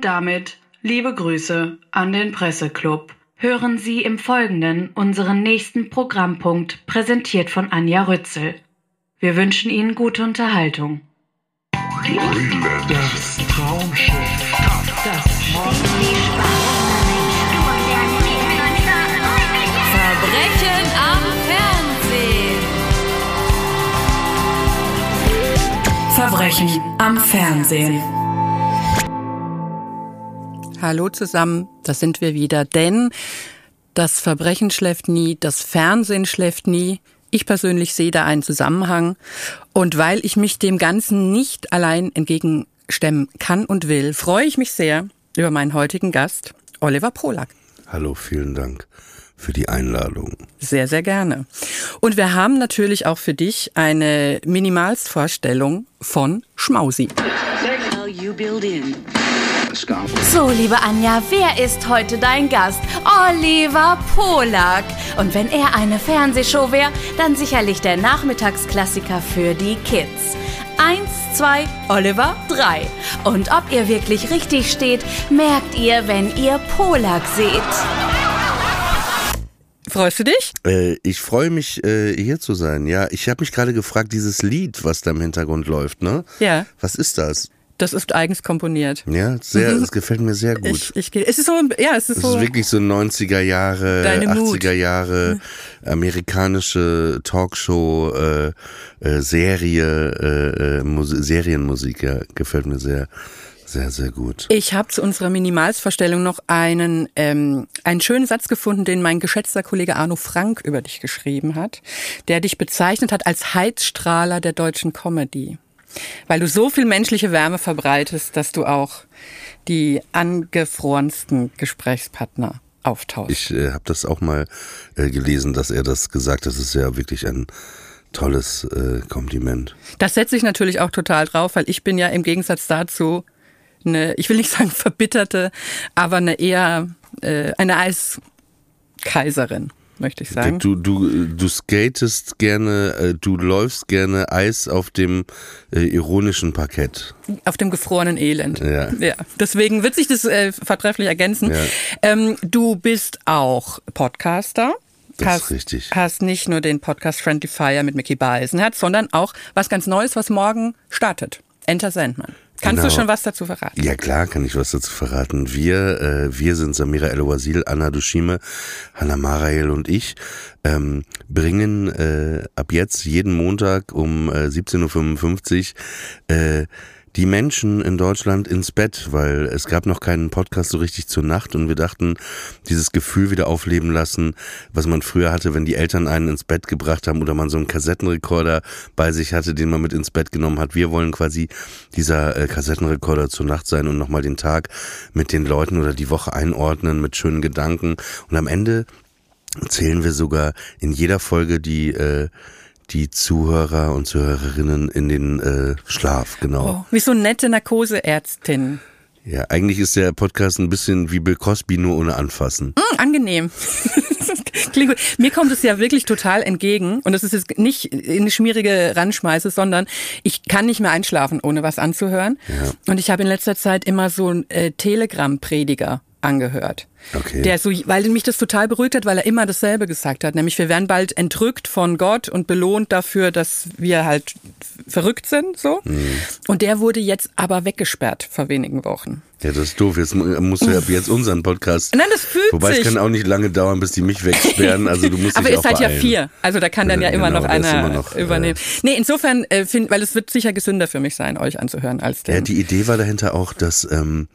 Und damit liebe Grüße an den Presseclub. Hören Sie im Folgenden unseren nächsten Programmpunkt, präsentiert von Anja Rützel. Wir wünschen Ihnen gute Unterhaltung. Das Traumschiff. Das Verbrechen am Fernsehen. Verbrechen am Fernsehen. Hallo zusammen, da sind wir wieder, denn das Verbrechen schläft nie, das Fernsehen schläft nie. Ich persönlich sehe da einen Zusammenhang. Und weil ich mich dem Ganzen nicht allein entgegenstemmen kann und will, freue ich mich sehr über meinen heutigen Gast, Oliver Polak. Hallo, vielen Dank für die Einladung. Sehr, sehr gerne. Und wir haben natürlich auch für dich eine Minimalstvorstellung von Schmausi. So, liebe Anja, wer ist heute dein Gast? Oliver Polak. Und wenn er eine Fernsehshow wäre, dann sicherlich der Nachmittagsklassiker für die Kids. Eins, zwei, Oliver, drei. Und ob ihr wirklich richtig steht, merkt ihr, wenn ihr Polak seht. Freust du dich? Äh, ich freue mich, äh, hier zu sein. Ja, ich habe mich gerade gefragt, dieses Lied, was da im Hintergrund läuft, ne? Ja. Was ist das? Das ist eigens komponiert. Ja, sehr, es gefällt mir sehr gut. Ich, ich, es ist so, ja, es ist Es so. ist wirklich so 90er Jahre, Deine Mut. 80er Jahre, amerikanische Talkshow, äh, äh, Serie, äh, äh, Mus Serienmusik, ja, gefällt mir sehr, sehr, sehr gut. Ich habe zu unserer Minimalsvorstellung noch einen, ähm, einen schönen Satz gefunden, den mein geschätzter Kollege Arno Frank über dich geschrieben hat, der dich bezeichnet hat als Heizstrahler der deutschen Comedy. Weil du so viel menschliche Wärme verbreitest, dass du auch die angefrorensten Gesprächspartner auftauschst. Ich äh, habe das auch mal äh, gelesen, dass er das gesagt hat. Das ist ja wirklich ein tolles äh, Kompliment. Das setze ich natürlich auch total drauf, weil ich bin ja im Gegensatz dazu eine, ich will nicht sagen verbitterte, aber eine eher äh, eine Eiskaiserin, möchte ich sagen. Du, du, du skatest gerne, äh, du läufst gerne Eis auf dem äh, ironischen Parkett. Auf dem gefrorenen Elend. Ja. ja. Deswegen wird sich das äh, vertrefflich ergänzen. Ja. Ähm, du bist auch Podcaster. Das hast, ist richtig. Hast nicht nur den Podcast Friendly Fire mit Mickey Beisenherz, sondern auch was ganz Neues, was morgen startet. Enter Sandman. Kannst du Genau. schon was dazu verraten? Ja klar, kann ich was dazu verraten. Wir, äh, wir sind Samira El-Wazil, Anna Dushime, Hanna Marael und ich, ähm, bringen äh, ab jetzt jeden Montag um äh, 17.55 Uhr äh, die Menschen in Deutschland ins Bett, weil es gab noch keinen Podcast so richtig zur Nacht und wir dachten, dieses Gefühl wieder aufleben lassen, was man früher hatte, wenn die Eltern einen ins Bett gebracht haben oder man so einen Kassettenrekorder bei sich hatte, den man mit ins Bett genommen hat. Wir wollen quasi dieser äh, Kassettenrekorder zur Nacht sein und nochmal den Tag mit den Leuten oder die Woche einordnen mit schönen Gedanken und am Ende zählen wir sogar in jeder Folge die äh, die Zuhörer und Zuhörerinnen in den äh, Schlaf, genau. Oh, wie so nette Narkoseärztin. Ja, eigentlich ist der Podcast ein bisschen wie Bill Cosby, nur ohne anfassen. Hm, angenehm. Klingt gut. Mir kommt es ja wirklich total entgegen. Und das ist jetzt nicht eine schmierige Randschmeiße, sondern ich kann nicht mehr einschlafen, ohne was anzuhören. Ja. Und ich habe in letzter Zeit immer so einen äh, Telegram-Prediger angehört. Okay. Der so, weil mich das total beruhigt hat, weil er immer dasselbe gesagt hat. Nämlich, wir werden bald entrückt von Gott und belohnt dafür, dass wir halt verrückt sind, so. Mhm. Und der wurde jetzt aber weggesperrt vor wenigen Wochen. Ja, das ist doof. Jetzt mu- musst du ja jetzt unseren Podcast. Nein, das fühlt Wobei sich. es kann auch nicht lange dauern, bis die mich wegsperren. Also du musst Aber ihr seid ja vier. Also da kann dann ja Ja, immer genau, noch der einer immer noch, äh, übernehmen. Nee, insofern, äh, find, weil es wird sicher gesünder für mich sein, euch anzuhören, als den. Ja, die Idee war dahinter auch, dass ähm,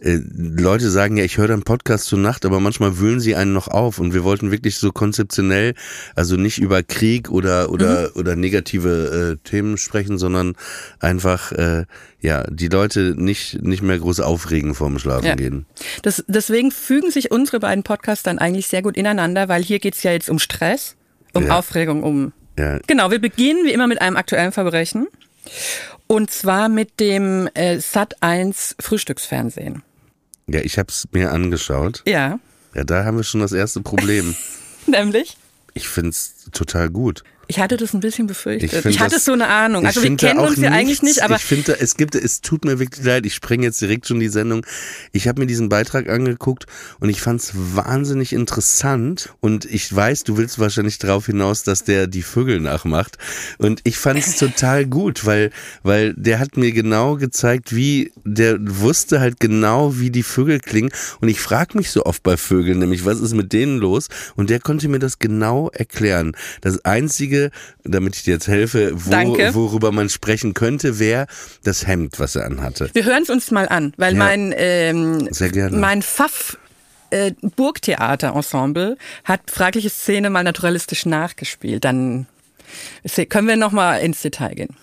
äh, Leute sagen, ja, ich höre deinen Podcast zur Nacht, aber manchmal wühlen sie einen noch auf. Und wir wollten wirklich so konzeptionell, also nicht über Krieg oder oder oder negative äh, Themen sprechen, sondern einfach äh, ja die Leute nicht nicht mehr groß aufregen vorm Schlafen Ja. gehen. das, deswegen fügen sich unsere beiden Podcasts dann eigentlich sehr gut ineinander, weil hier geht's ja jetzt um Stress, um Ja. Aufregung, um. Ja, Genau, wir beginnen wie immer mit einem aktuellen Verbrechen. Und zwar mit dem äh, Sat1 Frühstücksfernsehen. Ja ich habe es mir angeschaut. Ja, Ja, da haben wir schon das erste Problem. nämlich. Ich find's total gut. Ich hatte das ein bisschen befürchtet. Ich Ich, hatte das- so eine Ahnung. Also wir kennen uns ja eigentlich nicht, aber ich finde, es gibt, es tut mir wirklich leid. Ich spreng jetzt direkt schon die Sendung. Ich habe mir diesen Beitrag angeguckt und ich fand es wahnsinnig interessant. Und ich weiß, du willst wahrscheinlich darauf hinaus, dass der die Vögel nachmacht. Und ich fand es total gut, weil, weil der hat mir genau gezeigt, wie der wusste halt genau, wie die Vögel klingen. Und ich frage mich so oft bei Vögeln, nämlich was ist mit denen los? Und der konnte mir das genau erklären. Das einzige, damit ich dir jetzt helfe, wo, Danke. worüber man sprechen könnte, wäre das Hemd, was er anhatte. wir hören es uns mal an, weil Ja. mein, ähm, Sehr gerne. mein Pfaff äh, Burgtheater-Ensemble hat fragliche Szene mal naturalistisch nachgespielt. Dann können wir noch mal ins Detail gehen.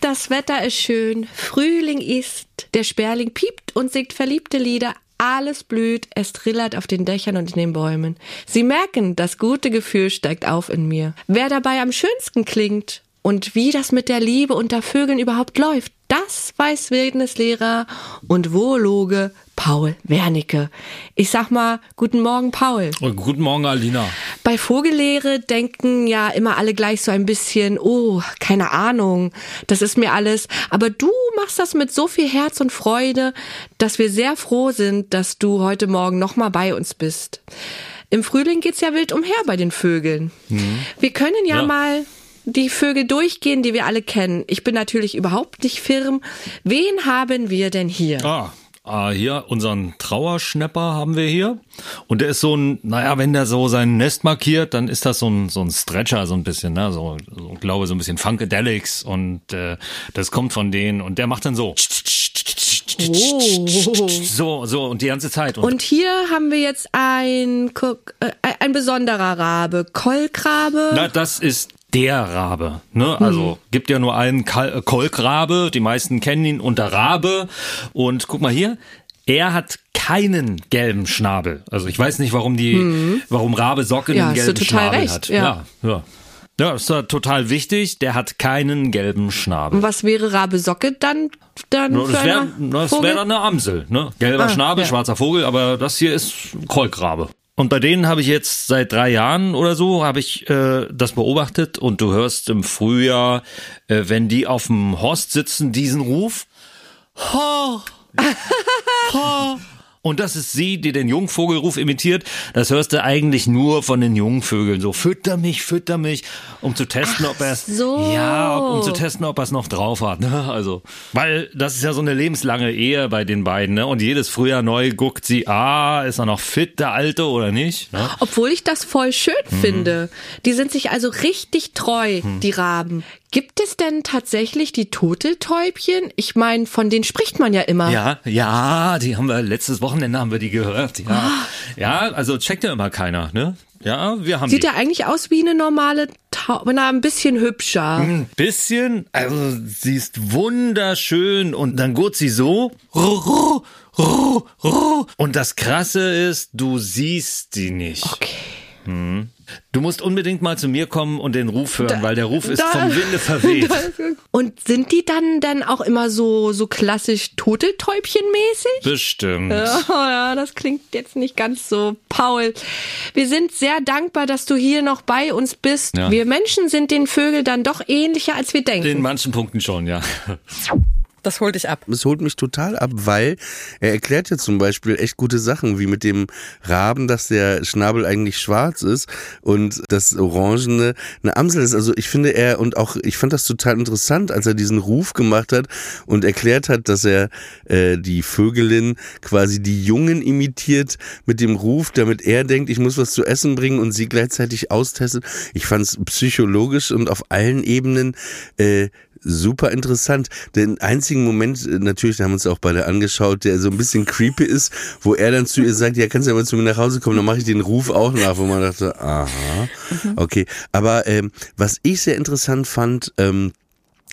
Das Wetter ist schön, Frühling ist, der Sperling piept und singt verliebte Lieder, alles blüht, es trillert auf den Dächern und in den Bäumen. Sie merken, das gute Gefühl steigt auf in mir. Wer dabei am schönsten klingt und wie das mit der Liebe unter Vögeln überhaupt läuft, das weiß Wildnislehrer und Woologe Paul Wernicke. Ich sag mal, guten Morgen, Paul. Und guten Morgen, Alina. Bei Vogellehre denken ja immer alle gleich so ein bisschen, oh, keine Ahnung, das ist mir alles. Aber du machst das mit so viel Herz und Freude, dass wir sehr froh sind, dass du heute Morgen nochmal bei uns bist. Im Frühling geht's ja wild umher bei den Vögeln. Wir können ja, Ja. mal die Vögel durchgehen, die wir alle kennen. Ich bin natürlich überhaupt nicht firm. Wen haben wir denn hier? Ah, ah, hier unseren Trauerschnepper haben wir hier. Und der ist so ein, naja, wenn der so sein Nest markiert, dann ist das so ein, so ein Stretcher, so ein bisschen, ne? So, so ich glaube, so ein bisschen Funkadelics und äh, das kommt von denen und der macht dann so. Oh. So, so, und die ganze Zeit. Und, Und hier haben wir jetzt ein, Guck- äh, ein besonderer Rabe. Kolkrabe. na, das ist der Rabe. Ne? Also gibt ja nur einen Kal äh, Kolkrabe, die meisten kennen ihn unter Rabe. Und guck mal hier, er hat keinen gelben Schnabel. Also ich weiß nicht, warum die, warum Rabe Socke Ja, einen gelben total Schnabel recht, hat. ja. ja, ja. Ja, ist da total wichtig. Der hat keinen gelben Schnabel. Und was wäre Rabe Socke dann? dann No, Das wäre wär dann eine Amsel, ne? Gelber Ah, Schnabel, ja. schwarzer Vogel, aber das hier ist Kolkrabe. Und bei denen habe ich jetzt seit drei Jahren oder so habe ich äh, das beobachtet und du hörst im Frühjahr, äh, wenn die auf dem Horst sitzen, diesen Ruf. Ha, ha. Und das ist sie, die den Jungvogelruf imitiert. Das hörst du eigentlich nur von den Jungvögeln. So, fütter mich, fütter mich, um zu testen, ob er es, so. ja, um zu testen, ob er es noch drauf hat. Ne? Also, weil das ist ja so eine lebenslange Ehe bei den beiden. Ne? Und jedes Frühjahr neu guckt sie, ah, ist er noch fit, der Alte oder nicht? Ne? Obwohl ich das voll schön Mhm. finde. Die sind sich also richtig treu, die Raben. Gibt es denn tatsächlich die Turteltäubchen? Ich meine, von denen spricht man ja immer. Ja, ja, die haben wir letztes Wochenende haben wir die gehört. Ja, ja, also checkt ja immer keiner. Ne? Ja, wir haben Sieht die. ja eigentlich aus wie eine normale Taube, na, ein bisschen hübscher. Ein bisschen, also sie ist wunderschön und dann geht sie so. Und das Krasse ist, du siehst sie nicht. Okay. Du musst unbedingt mal zu mir kommen und den Ruf hören, weil der Ruf ist da- vom Winde verweht. Und sind die dann dann auch immer so so klassisch Turteltäubchenmäßig? Bestimmt. Oh ja, das klingt jetzt nicht ganz so. Paul, wir sind sehr dankbar, dass du hier noch bei uns bist. Ja. Wir Menschen sind den Vögeln dann doch ähnlicher, als wir denken. In manchen Punkten schon, ja. Das holt dich ab. Es holt mich total ab, weil er erklärt ja zum Beispiel echt gute Sachen, wie mit dem Raben, dass der Schnabel eigentlich schwarz ist und das Orangene eine Amsel ist. Also ich finde er und auch ich fand das total interessant, als er diesen Ruf gemacht hat und erklärt hat, dass er äh, die Vögelin quasi die Jungen imitiert mit dem Ruf, damit er denkt, ich muss was zu essen bringen und sie gleichzeitig austestet. Ich fand es psychologisch und auf allen Ebenen äh, super interessant. Den einzigen Moment, äh, natürlich, da haben wir uns auch beide angeschaut, der so ein bisschen creepy ist, wo er dann zu ihr sagt, ja, kannst du mal zu mir nach Hause kommen, dann mache ich den Ruf auch nach, wo man dachte, aha, okay. Aber ähm, was ich sehr interessant fand, ähm,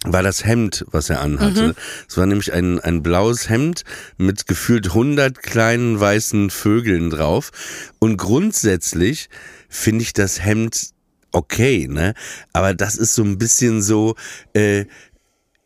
war das Hemd, was er anhatte. Es war nämlich ein, ein blaues Hemd mit gefühlt 100 kleinen weißen Vögeln drauf. Und grundsätzlich finde ich das Hemd okay, ne? Aber das ist so ein bisschen so, äh,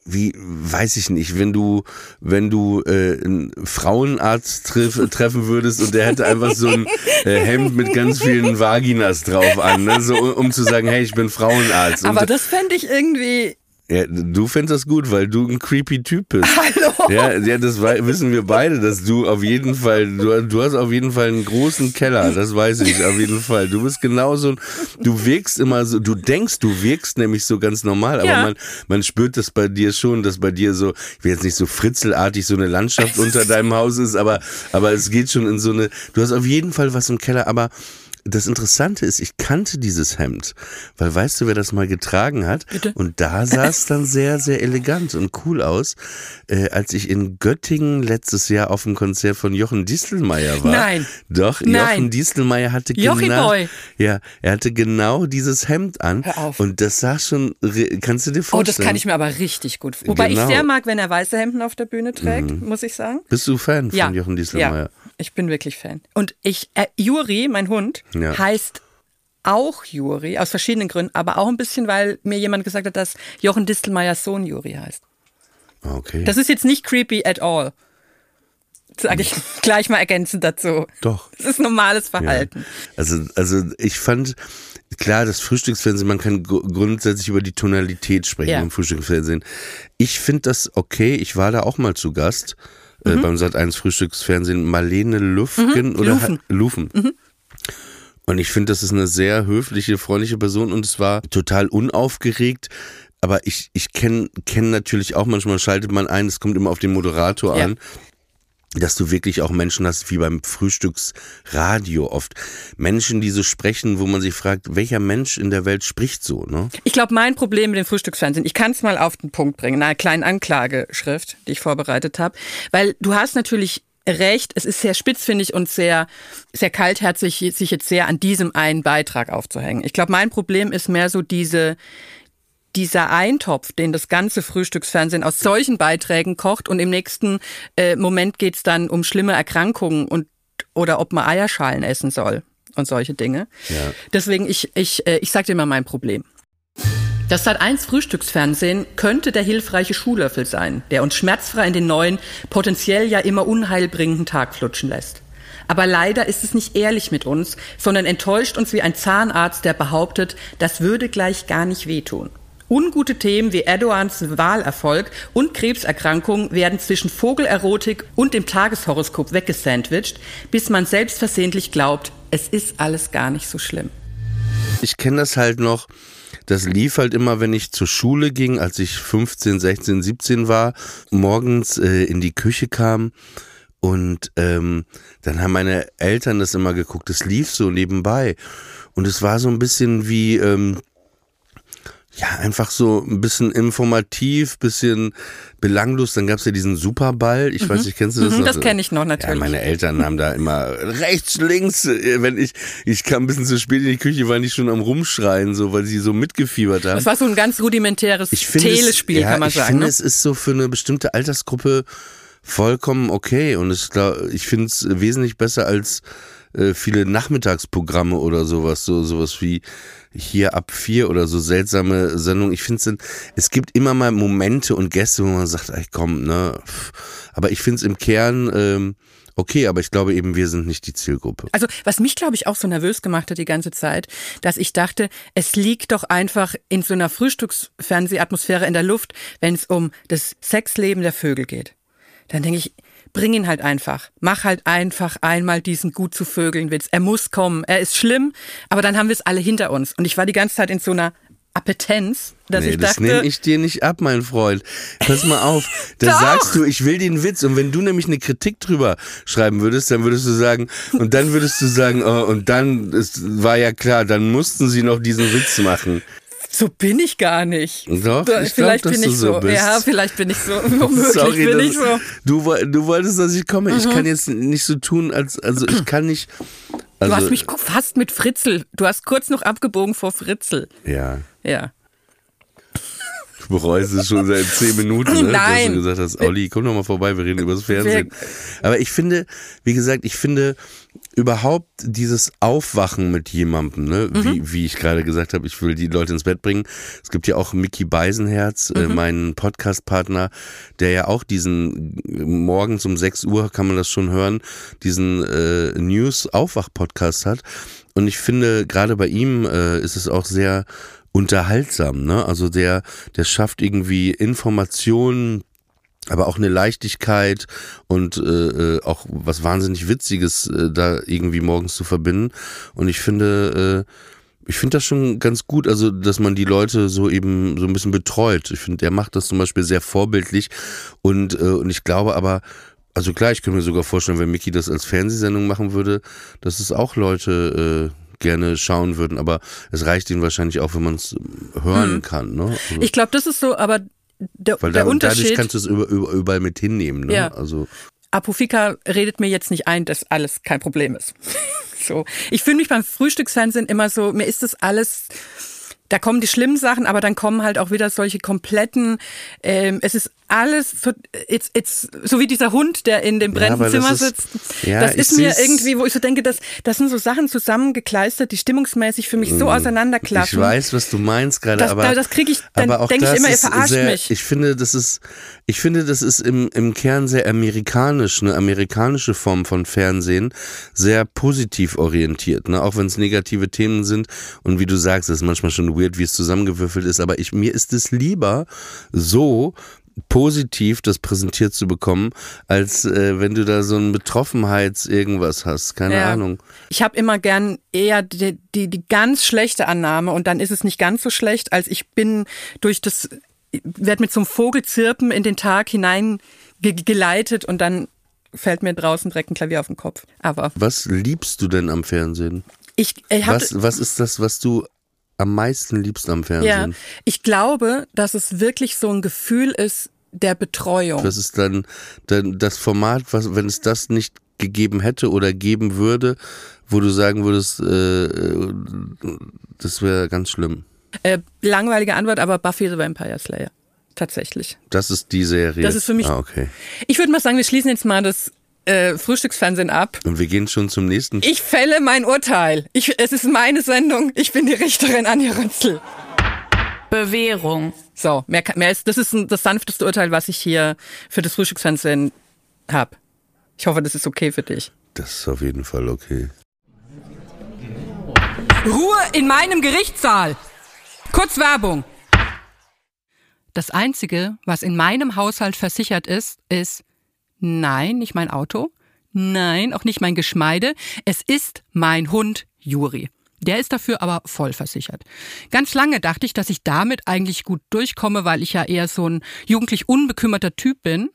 wie, weiß ich nicht, wenn du, wenn du äh, einen Frauenarzt treff, treffen würdest und der hätte einfach so ein äh, Hemd mit ganz vielen Vaginas drauf an, ne? so, um zu sagen, hey, ich bin Frauenarzt. Aber und, das fände ich irgendwie. Ja, du findest das gut, weil du ein creepy Typ bist. Hallo. Ja, ja, das wissen wir beide, dass du auf jeden Fall, du, du hast auf jeden Fall einen großen Keller, das weiß ich auf jeden Fall. Du bist genauso, du wirkst immer so, du denkst, du wirkst nämlich so ganz normal, aber Ja. man, man spürt das bei dir schon, dass bei dir so, ich will jetzt nicht so fritzelartig so eine Landschaft unter deinem Haus ist, aber, aber es geht schon in so eine, du hast auf jeden Fall was im Keller, aber das Interessante ist, ich kannte dieses Hemd, weil weißt du, wer das mal getragen hat? Bitte? Und da sah es dann sehr, sehr elegant und cool aus, äh, als ich in Göttingen letztes Jahr auf dem Konzert von Jochen Distelmeier war. Nein. Doch, Nein. Jochen Distelmeier hatte Jochi genau, Boy. ja, er hatte genau dieses Hemd an. Hör auf. Und das sah schon, kannst du dir Oh, vorstellen? das kann ich mir aber richtig gut. Wobei Genau. Mhm. ich sehr mag, wenn er weiße Hemden auf der Bühne trägt, muss ich sagen. Bist du Fan Ja. von Jochen Distelmeier? Ja, ich bin wirklich Fan. Und ich, äh, Juri, mein Hund, Ja. heißt auch Juri, aus verschiedenen Gründen, aber auch ein bisschen, weil mir jemand gesagt hat, dass Jochen Distelmeiers Sohn Juri heißt. Okay. Das ist jetzt nicht creepy at all. Sage ich gleich mal ergänzend dazu. Doch. Das ist normales Ja. Verhalten. Also, also ich fand, klar, das Frühstücksfernsehen, man kann gru- grundsätzlich über die Tonalität sprechen Ja. im Frühstücksfernsehen. Ich finde das okay, ich war da auch mal zu Gast Mhm. äh, beim Sat1 Frühstücksfernsehen. Marlene Lufgen oder Lufen. Ha- Lufen. Mhm. Und ich finde, das ist eine sehr höfliche, freundliche Person und es war total unaufgeregt. Aber ich, ich kenne kenn natürlich auch, manchmal schaltet man ein, es kommt immer auf den Moderator Ja. an dass du wirklich auch Menschen hast, wie beim Frühstücksradio oft. Menschen, die so sprechen, wo man sich fragt, welcher Mensch in der Welt spricht so, ne? Ich glaube, mein Problem mit dem Frühstücksfernsehen, ich kann es mal auf den Punkt bringen, in einer kleinen Anklageschrift, die ich vorbereitet habe, weil du hast natürlich recht, es ist sehr spitzfindig und sehr, sehr kaltherzig, sich jetzt sehr an diesem einen Beitrag aufzuhängen. Ich glaube, mein Problem ist mehr so diese, dieser Eintopf, den das ganze Frühstücksfernsehen aus solchen Beiträgen kocht und im nächsten äh, Moment geht's dann um schlimme Erkrankungen und oder ob man Eierschalen essen soll und solche Dinge. Ja. Deswegen, ich, ich, äh, ich sag dir mal mein Problem. Das Sat1 Frühstücksfernsehen könnte der hilfreiche Schuhlöffel sein, der uns schmerzfrei in den neuen, potenziell ja immer unheilbringenden Tag flutschen lässt. Aber leider ist es nicht ehrlich mit uns, sondern enttäuscht uns wie ein Zahnarzt, der behauptet, das würde gleich gar nicht wehtun. Ungute Themen wie Erdogans Wahlerfolg und Krebserkrankungen werden zwischen Vogelerotik und dem Tageshoroskop weggesandwiched, bis man selbstversehentlich glaubt, es ist alles gar nicht so schlimm. Ich kenne das halt noch. Das lief halt immer, wenn ich zur Schule ging, als ich 15, 16, 17 war, morgens äh, in die Küche kam und ähm, dann haben meine Eltern das immer geguckt. Es lief so nebenbei und es war so ein bisschen wie ähm, ja, einfach so ein bisschen informativ, bisschen belanglos. Dann gab's ja diesen Superball. Ich weiß nicht, kennst du das Mhm, noch? das kenn ich noch, Ja, natürlich. meine Eltern haben da immer rechts, links. äh, Wenn ich, ich kam ein bisschen zu spät in die Küche, waren die schon am Rumschreien, so, weil sie so mitgefiebert haben. Das war so ein ganz rudimentäres Ich finde es- Telespiel, ja, kann man ich sagen. finde, ne? es ist so für eine bestimmte Altersgruppe vollkommen okay. Und es, ich finde es wesentlich besser als äh, viele Nachmittagsprogramme oder sowas, so sowas wie hier ab vier oder so seltsame Sendungen. Ich finde es, es gibt immer mal Momente und Gäste, wo man sagt, ey, komm, ne. Aber ich finde es im Kern ähm, okay, aber ich glaube eben, wir sind nicht die Zielgruppe. Also, was mich, glaube ich, auch so nervös gemacht hat die ganze Zeit, dass ich dachte, es liegt doch einfach in so einer Frühstücksfernsehatmosphäre in der Luft, wenn es um das Sexleben der Vögel geht. Dann denke ich, bring ihn halt einfach. Mach halt einfach einmal diesen gut zu Vögeln Witz. Er muss kommen. Er ist schlimm, aber dann haben wir es alle hinter uns. Und ich war die ganze Zeit in so einer Appetenz, dass nee, ich das dachte, nehme ich dir nicht ab, mein Freund. Pass mal auf, da sagst du, ich will den Witz. Und wenn du nämlich eine Kritik drüber schreiben würdest, dann würdest du sagen, und dann würdest du sagen, oh, und dann, es war ja klar, dann mussten sie noch diesen Witz machen. So bin ich gar nicht. Doch, Da- ich glaub, vielleicht dass bin ich so so. Ja, vielleicht bin ich so. Womöglich Sorry, bin ich so. Du, du wolltest, dass ich komme. Ich kann jetzt nicht so tun, als, also ich kann nicht. Also, Du hast mich fast mit Fritzel. Du hast kurz noch abgebogen vor Fritzel. Ja. Ja. Du bereust es schon seit zehn Minuten, ne? dass Nein. du gesagt hast, Olli, komm doch mal vorbei, wir reden über das Fernsehen. Aber ich finde, wie gesagt, ich finde überhaupt dieses Aufwachen mit jemandem, ne? Mhm. wie, wie ich gerade gesagt habe, ich will die Leute ins Bett bringen. Es gibt ja auch Mickey Beisenherz, äh, Mhm. meinen Podcast-Partner, der ja auch diesen morgens um 6 Uhr kann man das schon hören, diesen äh, News-Aufwach-Podcast hat. Und ich finde, gerade bei ihm äh, ist es auch sehr unterhaltsam, ne? Also der, der schafft irgendwie Informationen, aber auch eine Leichtigkeit und äh, äh, auch was wahnsinnig Witziges äh, da irgendwie morgens zu verbinden. Und ich finde, äh, ich finde das schon ganz gut, also dass man die Leute so eben so ein bisschen betreut. Ich finde, er macht das zum Beispiel sehr vorbildlich und äh, und ich glaube aber also klar, ich könnte mir sogar vorstellen, wenn Mickey das als Fernsehsendung machen würde, dass es auch Leute äh, gerne schauen würden, aber es reicht ihnen wahrscheinlich auch, wenn man es hören kann. Ne? Also, Ich glaube, das ist so, aber der, weil der da, dadurch Unterschied. kannst du es über, über, überall mit hinnehmen. Ne? Ja. Also Apofika redet mir jetzt nicht ein, dass alles kein Problem ist. so. Ich fühle mich beim Frühstücksfernsehen immer so, mir ist das alles, da kommen die schlimmen Sachen, aber dann kommen halt auch wieder solche kompletten, ähm, es ist alles, so, it's, it's, so wie dieser Hund, der in dem Ja, brennenden das Zimmer ist- sitzt. ja, das ist mir irgendwie, wo ich so denke, das, das sind so Sachen zusammengekleistert, die stimmungsmäßig für mich so auseinanderklaffen. Mm. Ich weiß, was du meinst gerade, Das- aber da- das krieg ich- dann aber auch denk ich das immer, ihr verarscht sehr, mich. Ich finde, das ist, ich finde, das ist im, im Kern sehr amerikanisch, eine amerikanische Form von Fernsehen, sehr positiv orientiert, ne? Auch wenn es negative Themen sind und wie du sagst, es ist manchmal schon weird, wie es zusammengewürfelt ist, aber ich mir ist es lieber so positiv das präsentiert zu bekommen, als äh, wenn du da so ein Betroffenheits irgendwas hast, keine Ja. Ahnung. Ich habe immer gern eher die, die, die ganz schlechte Annahme und dann ist es nicht ganz so schlecht, als ich bin durch das, werde mit so einem Vogelzirpen in den Tag hinein ge geleitet und dann fällt mir draußen direkt ein Klavier auf den Kopf. Aber Was liebst du denn am Fernsehen? ich, ich hab, Was, was ist das, was du am meisten liebst am ja, Fernsehen? ich glaube, dass es wirklich so ein Gefühl ist der Betreuung. Das ist dann, dann das Format, was, wenn es das nicht gegeben hätte oder geben würde, wo du sagen würdest, äh, äh, das wäre ganz schlimm. Äh, langweilige Antwort, aber Buffy the Vampire Slayer. Tatsächlich. Das ist die Serie. Das ist für mich- Ah, okay. Ich würde mal sagen, wir schließen jetzt mal das äh, Frühstücksfernsehen ab. Und wir gehen schon zum nächsten. Ich fälle mein Urteil. Ich, es ist meine Sendung. Ich bin die Richterin Anja Rützel. Bewährung. So, mehr, mehr ist, das ist ein, das sanfteste Urteil, was ich hier für das Frühstücksfernsehen habe. Ich hoffe, das ist okay für dich. Das ist auf jeden Fall okay. Ruhe in meinem Gerichtssaal. Kurz Werbung. Das Einzige, was in meinem Haushalt versichert ist, ist nein, nicht mein Auto, nein, auch nicht mein Geschmeide, es ist mein Hund Juri. Der ist dafür aber voll versichert. Ganz lange dachte ich, dass ich damit eigentlich gut durchkomme, weil ich ja eher so ein jugendlich unbekümmerter Typ bin.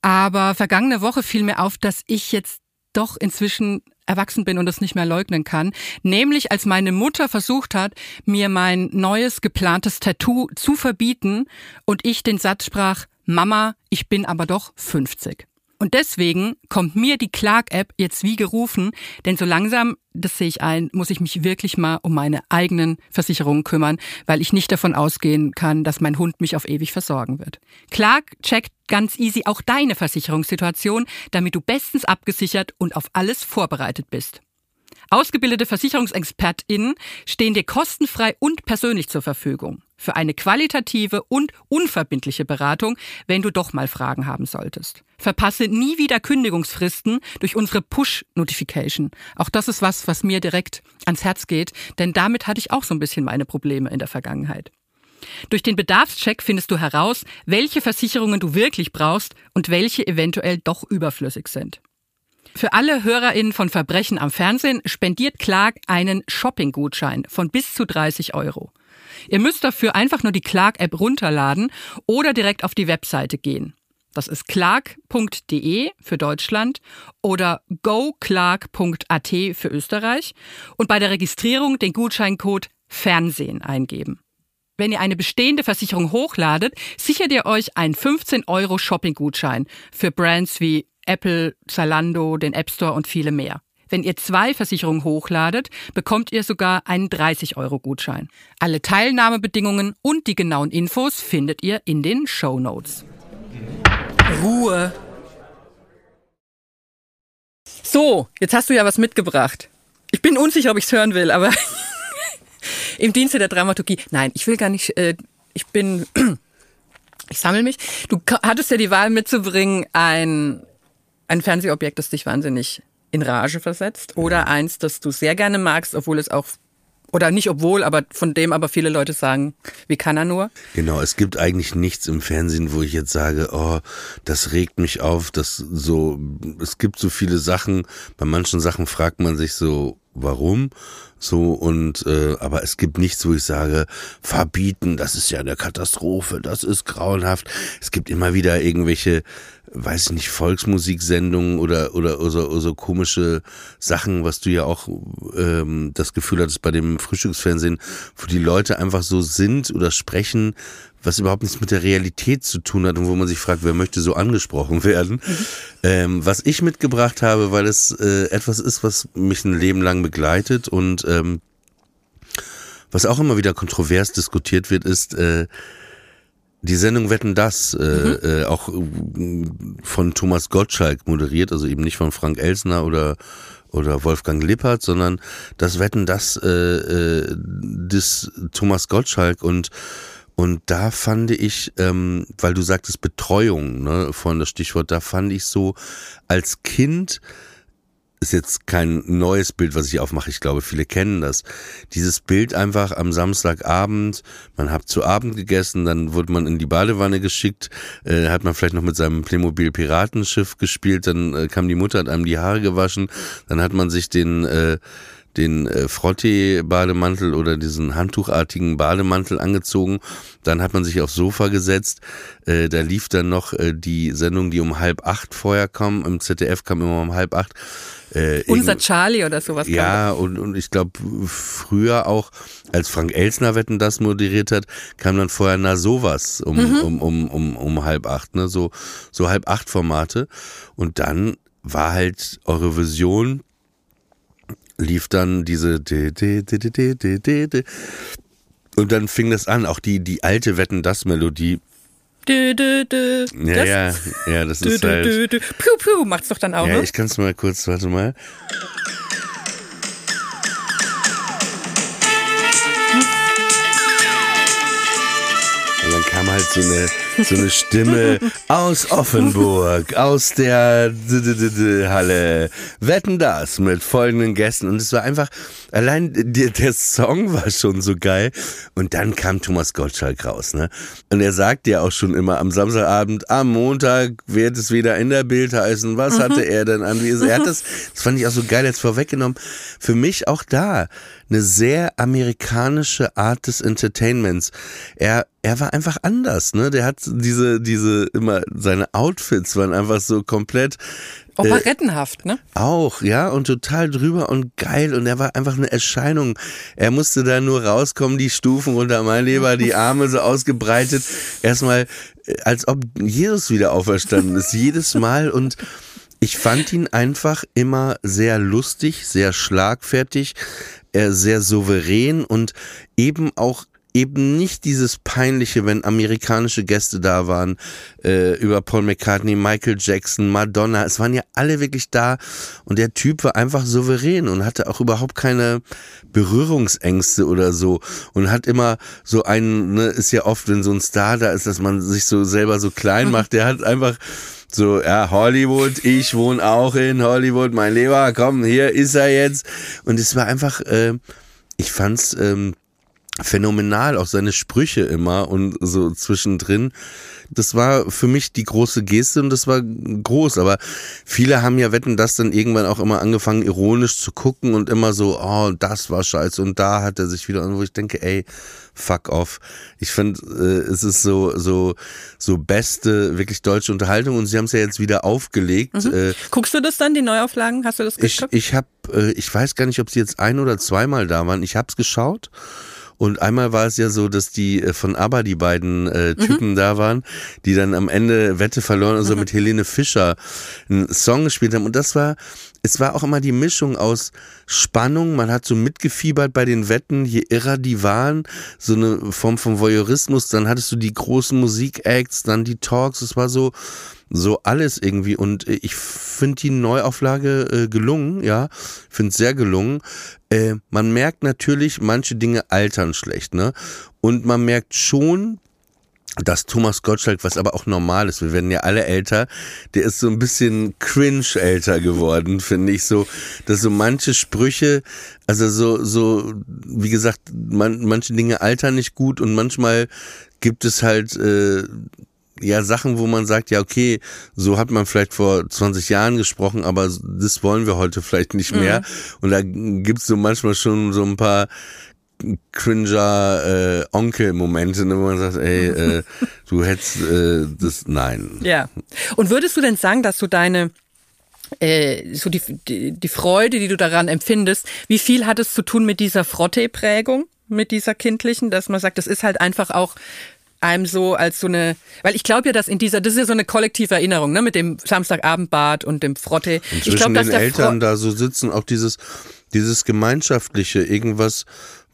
Aber vergangene Woche fiel mir auf, dass ich jetzt doch inzwischen erwachsen bin und das nicht mehr leugnen kann. Nämlich als meine Mutter versucht hat, mir mein neues geplantes Tattoo zu verbieten und ich den Satz sprach, Mama, ich bin aber doch 50. Und deswegen kommt mir die Clark-App jetzt wie gerufen, denn so langsam, das sehe ich ein, muss ich mich wirklich mal um meine eigenen Versicherungen kümmern, weil ich nicht davon ausgehen kann, dass mein Hund mich auf ewig versorgen wird. Clark checkt ganz easy auch deine Versicherungssituation, damit du bestens abgesichert und auf alles vorbereitet bist. Ausgebildete VersicherungsexpertInnen stehen dir kostenfrei und persönlich zur Verfügung für eine qualitative und unverbindliche Beratung, wenn du doch mal Fragen haben solltest. Verpasse nie wieder Kündigungsfristen durch unsere Push-Notification. Auch das ist was, was mir direkt ans Herz geht, denn damit hatte ich auch so ein bisschen meine Probleme in der Vergangenheit. Durch den Bedarfscheck findest du heraus, welche Versicherungen du wirklich brauchst und welche eventuell doch überflüssig sind. Für alle HörerInnen von Verbrechen am Fernsehen spendiert Clark einen Shopping-Gutschein von bis zu 30 Euro. Ihr müsst dafür einfach nur die Clark-App runterladen oder direkt auf die Webseite gehen. Das ist clark.de für Deutschland oder goclark.at für Österreich und bei der Registrierung den Gutscheincode Fernsehen eingeben. Wenn ihr eine bestehende Versicherung hochladet, sichert ihr euch einen 15 Euro Shopping-Gutschein für Brands wie Apple, Zalando, den App Store und viele mehr. Wenn ihr zwei Versicherungen hochladet, bekommt ihr sogar einen 30-Euro-Gutschein. Alle Teilnahmebedingungen und die genauen Infos findet ihr in den Show Notes. Ruhe. So, jetzt hast du ja was mitgebracht. Ich bin unsicher, ob ich es hören will, aber im Dienste der Dramaturgie. Nein, ich will gar nicht. Äh, ich bin. ich sammle mich. Du hattest ja die Wahl mitzubringen, ein, ein Fernsehobjekt, das dich wahnsinnig in Rage versetzt oder eins, das du sehr gerne magst, obwohl es auch. Oder nicht obwohl, aber von dem aber viele Leute sagen, wie kann er nur? Genau, es gibt eigentlich nichts im Fernsehen, wo ich jetzt sage, oh, das regt mich auf, das so, es gibt so viele Sachen, bei manchen Sachen fragt man sich so, warum? So und äh, aber es gibt nichts, wo ich sage, verbieten, das ist ja eine Katastrophe, das ist grauenhaft. Es gibt immer wieder irgendwelche, weiß ich nicht, Volksmusiksendungen oder oder, oder, so, oder so komische Sachen, was du ja auch ähm, das Gefühl hattest bei dem Frühstücksfernsehen, wo die Leute einfach so sind oder sprechen, was überhaupt nichts mit der Realität zu tun hat und wo man sich fragt, wer möchte so angesprochen werden. Ähm, was ich mitgebracht habe, weil es äh, etwas ist, was mich ein Leben lang begleitet und ähm, was auch immer wieder kontrovers diskutiert wird, ist äh, die Sendung Wetten das, äh, äh, auch äh, von Thomas Gottschalk moderiert, also eben nicht von Frank Elsner oder oder Wolfgang Lippert, sondern das Wetten das äh, äh, des Thomas Gottschalk. Und und da fand ich, ähm, weil du sagtest Betreuung, ne, von das Stichwort, da fand ich so als Kind ist jetzt kein neues Bild, was ich aufmache. Ich glaube, viele kennen das. Dieses Bild einfach am Samstagabend, man hat zu Abend gegessen, dann wurde man in die Badewanne geschickt, äh, hat man vielleicht noch mit seinem Playmobil Piratenschiff gespielt, dann äh, kam die Mutter, hat einem die Haare gewaschen, dann hat man sich den äh, den äh, Frottee-Bademantel oder diesen handtuchartigen Bademantel angezogen. Dann hat man sich aufs Sofa gesetzt. Äh, da lief dann noch äh, die Sendung, die um halb acht vorher kam. Im ZDF kam immer um halb acht. Äh, Unser Charlie oder sowas. ja, und, und ich glaube, früher auch, als Frank Elsner Wetten das moderiert hat, kam dann vorher na sowas um, um, um, um, um halb acht, ne? So, so halb acht Formate. Und dann war halt Eurovision, lief dann diese und dann fing das an, auch die, die alte Wetten das Melodie. Dü, dü, dü. Ja, Das- ja, ja, das ist halt. dü, dü. Piu, piu, macht's doch dann auch, Ja, ne? ich kann es mal kurz, warte mal. Und dann kam halt so eine, so eine Stimme aus Offenburg, aus der D -D -D Halle. Wetten das mit folgenden Gästen. Und es war einfach, allein der, der Song war schon so geil. Und dann kam Thomas Gottschalk raus, ne? Und er sagt ja auch schon immer am Samstagabend, am Montag wird es wieder in der Bild heißen. Was hatte er denn an? Er hat das, das fand ich auch so geil jetzt vorweggenommen. Für mich auch da eine sehr amerikanische Art des Entertainments. Er, er war einfach anders, ne? Der hat diese, diese, immer, seine Outfits waren einfach so komplett, Operettenhaft, ne? auch, ja, und total drüber und geil. Und er war einfach eine Erscheinung. Er musste da nur rauskommen, die Stufen runter, mein Lieber, die Arme so ausgebreitet. Erstmal, äh, als ob Jesus wieder auferstanden ist, jedes Mal. Und ich fand ihn einfach immer sehr lustig, sehr schlagfertig, äh, sehr souverän und eben auch eben nicht dieses peinliche, wenn amerikanische Gäste da waren, äh, über Paul McCartney, Michael Jackson, Madonna. Es waren ja alle wirklich da und der Typ war einfach souverän und hatte auch überhaupt keine Berührungsängste oder so und hat immer so einen, ne, ist ja oft, wenn so ein Star da ist, dass man sich so selber so klein macht. Der hat einfach so, ja, Hollywood, ich wohne auch in Hollywood, mein Lieber, komm, hier ist er jetzt. Und es war einfach, äh, ich fand's ähm, phänomenal, auch seine Sprüche immer und so zwischendrin. Das war für mich die große Geste und das war groß, aber viele haben ja wetten, das dann irgendwann auch immer angefangen, ironisch zu gucken und immer so, oh, das war scheiße und da hat er sich wieder, und wo ich denke, ey, fuck off. Ich finde, äh, es ist so, so, so beste, wirklich deutsche Unterhaltung und sie haben es ja jetzt wieder aufgelegt. Äh, Guckst du das dann, die Neuauflagen? Hast du das ich, geguckt? ich habe, äh, ich weiß gar nicht, ob sie jetzt ein oder zweimal da waren. Ich habe es geschaut Und einmal war es ja so, dass die äh, von ABBA, die beiden äh, Typen da waren, die dann am Ende Wette verloren und so mit Helene Fischer einen Song gespielt haben. Und das war, es war auch immer die Mischung aus Spannung, man hat so mitgefiebert bei den Wetten, je irrer die waren, so eine Form von Voyeurismus, dann hattest du die großen Musikacts, dann die Talks, es war so, so alles irgendwie und äh, ich finde die Neuauflage äh, gelungen, ja, finde es sehr gelungen. Äh, man merkt natürlich, manche Dinge altern schlecht, ne? Und man merkt schon, dass Thomas Gottschalk, was aber auch normal ist, wir werden ja alle älter, der ist so ein bisschen cringe älter geworden, finde ich so, dass so manche Sprüche, also so, so, wie gesagt, man, manche Dinge altern nicht gut und manchmal gibt es halt, äh, ja, Sachen, wo man sagt, ja, okay, so hat man vielleicht vor 20 Jahren gesprochen, aber das wollen wir heute vielleicht nicht mehr. Und da gibt's so manchmal schon so ein paar cringer äh, Onkel-Momente, ne, wo man sagt, ey, äh, du hättest äh, das, nein. Ja. Und würdest du denn sagen, dass du deine äh, so die, die, die Freude, die du daran empfindest, wie viel hat es zu tun mit dieser Frotte-Prägung, mit dieser kindlichen, dass man sagt, das ist halt einfach auch einem so als so eine, weil ich glaube ja, dass in dieser, das ist ja so eine kollektive Erinnerung, ne, mit dem Samstagabendbad und dem Frotte. Und ich glaube, dass den Eltern Fro da so sitzen, auch dieses, dieses Gemeinschaftliche, irgendwas,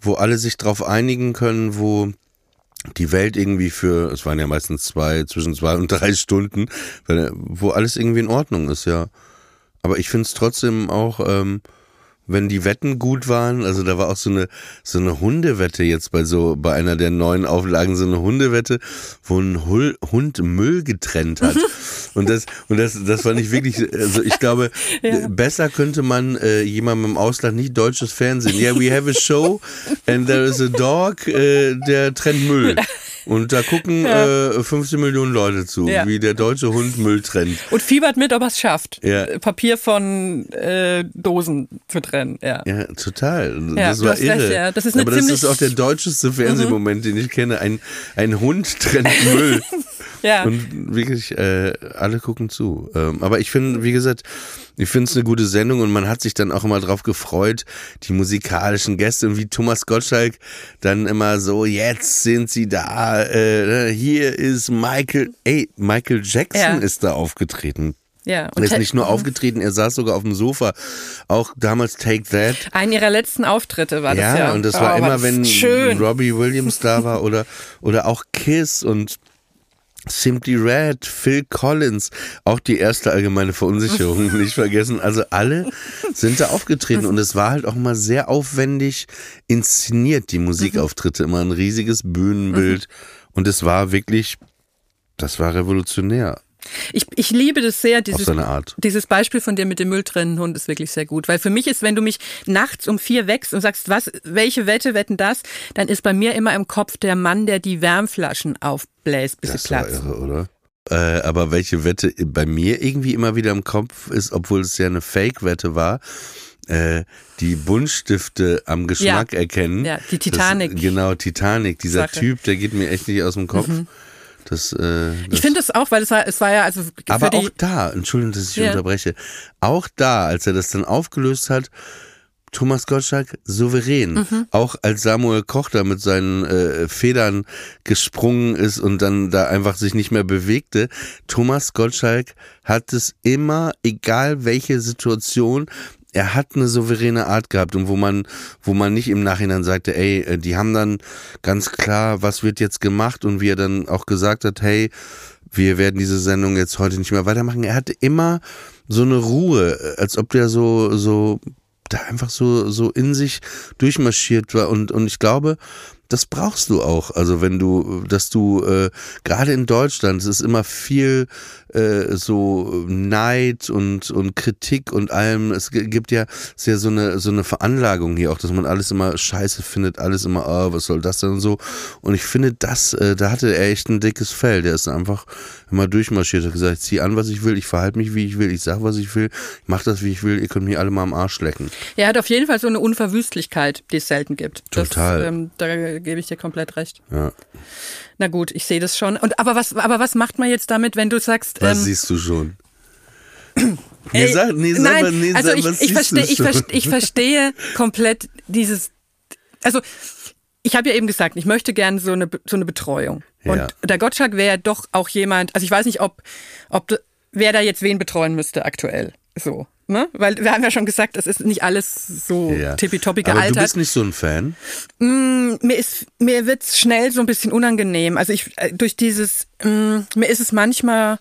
wo alle sich drauf einigen können, wo die Welt irgendwie für, es waren ja meistens zwei, zwischen zwei und drei Stunden, wo alles irgendwie in Ordnung ist, ja. Aber ich finde es trotzdem auch, ähm, wenn die Wetten gut waren, also da war auch so eine so eine Hundewette jetzt bei so bei einer der neuen Auflagen so eine Hundewette, wo ein Hul Hund Müll getrennt hat und das und das das fand ich wirklich also ich glaube besser könnte man äh, jemandem im Ausland nicht deutsches Fernsehen. Yeah, we have a show and there is a dog, äh, der trennt Müll. Und da gucken äh, 15 Millionen Leute zu, Ja. wie der deutsche Hund Müll trennt. und fiebert mit, ob er es schafft, Ja. Papier von äh, Dosen zu trennen. Ja. Ja, total. Ja, das war irre. ja. Das ist Aber das ist Mhm. auch der deutscheste Fernsehmoment, den ich kenne. Ein, ein Hund trennt Müll. Ja. Und wirklich, äh, alle gucken zu. Ähm, aber ich finde, wie gesagt, ich finde es eine gute Sendung und man hat sich dann auch immer drauf gefreut, die musikalischen Gäste und wie Thomas Gottschalk dann immer so, jetzt sind sie da, äh, hier ist Michael, ey, Michael Jackson Ja. ist da aufgetreten. ja. Er ist nicht nur aufgetreten, er saß sogar auf dem Sofa. Auch damals Take That. Einen ihrer letzten Auftritte war Ja, das ja. und das Oh, war immer, wenn schön. Robbie Williams da war oder, oder auch Kiss und Simply Red, Phil Collins, auch die erste allgemeine Verunsicherung nicht vergessen. Also alle sind da aufgetreten und es war halt auch immer sehr aufwendig inszeniert, die Musikauftritte, immer ein riesiges Bühnenbild. Und es war wirklich, das war revolutionär Ich, ich liebe das sehr, dieses, Art. dieses Beispiel von dir mit dem mülltrennenden Hund ist wirklich sehr gut. Weil für mich ist, wenn du mich nachts um vier wächst und sagst, was, welche Wette wetten das, dann ist bei mir immer im Kopf der Mann, der die Wärmflaschen aufbläst, bis sie Das war platzen. irre, oder? Äh, aber welche Wette bei mir irgendwie immer wieder im Kopf ist, obwohl es ja eine Fake-Wette war, äh, die Buntstifte am Geschmack erkennen. Ja, die Titanic. Das, genau, Titanic. Dieser Sache. Mhm. Typ, der geht mir echt nicht aus dem Kopf. Das, äh, Ich das, finde das auch, weil es war, es war ja also aber auch da, Entschuldigung, dass ich Ja. unterbreche, auch da, als er das dann aufgelöst hat, Thomas Gottschalk souverän. Mhm. Auch als Samuel Koch da mit seinen äh, Federn gesprungen ist und dann da einfach sich nicht mehr bewegte. Thomas Gottschalk hat es immer, egal welche Situation, er hat eine souveräne Art gehabt und wo man, wo man nicht im Nachhinein sagte, ey, äh, die haben dann ganz klar, was wird jetzt gemacht und wie er dann auch gesagt hat, hey, wir werden diese Sendung jetzt heute nicht mehr weitermachen. Er hatte immer so eine Ruhe, äh, als ob der so, so, da einfach so, so in sich durchmarschiert war und, und ich glaube, das brauchst du auch. Also wenn du, dass du äh, gerade in Deutschland, es ist immer viel äh, so Neid und und Kritik und allem. Es gibt ja sehr so eine so eine Veranlagung hier auch, dass man alles immer Scheiße findet, alles immer, ah, was soll das denn und so. Und ich finde, das, äh, da hatte er echt ein dickes Fell. Der ist einfach immer durchmarschiert, hat gesagt, ich zieh an, was ich will, ich verhalte mich, wie ich will, ich sag, was ich will, ich mach das, wie ich will, ihr könnt mich alle mal am Arsch lecken. er hat auf jeden Fall so eine Unverwüstlichkeit, die es selten gibt. Total. Das, ähm, da gebe ich dir komplett recht. Ja. Na gut, ich sehe das schon. Und aber was, aber was macht man jetzt damit, wenn du sagst, Was ähm, siehst du schon? Nee, Ey, sag, nee, sag nein, mal, nee, also sag, ich, ich, du ich, schon? verstehe, ich verstehe komplett dieses, also ich habe ja eben gesagt, ich möchte gerne so eine, so eine Betreuung. Ja. Und der Gottschalk wäre doch auch jemand, also ich weiß nicht, ob, ob wer da jetzt wen betreuen müsste aktuell. So. Ne? Weil wir haben ja schon gesagt, es ist nicht alles so Ja. tippitoppi Aber du gealtert. bist nicht so ein Fan. mir ist mir wird's schnell so ein bisschen unangenehm. Also ich äh, durch dieses mh, mir ist es manchmal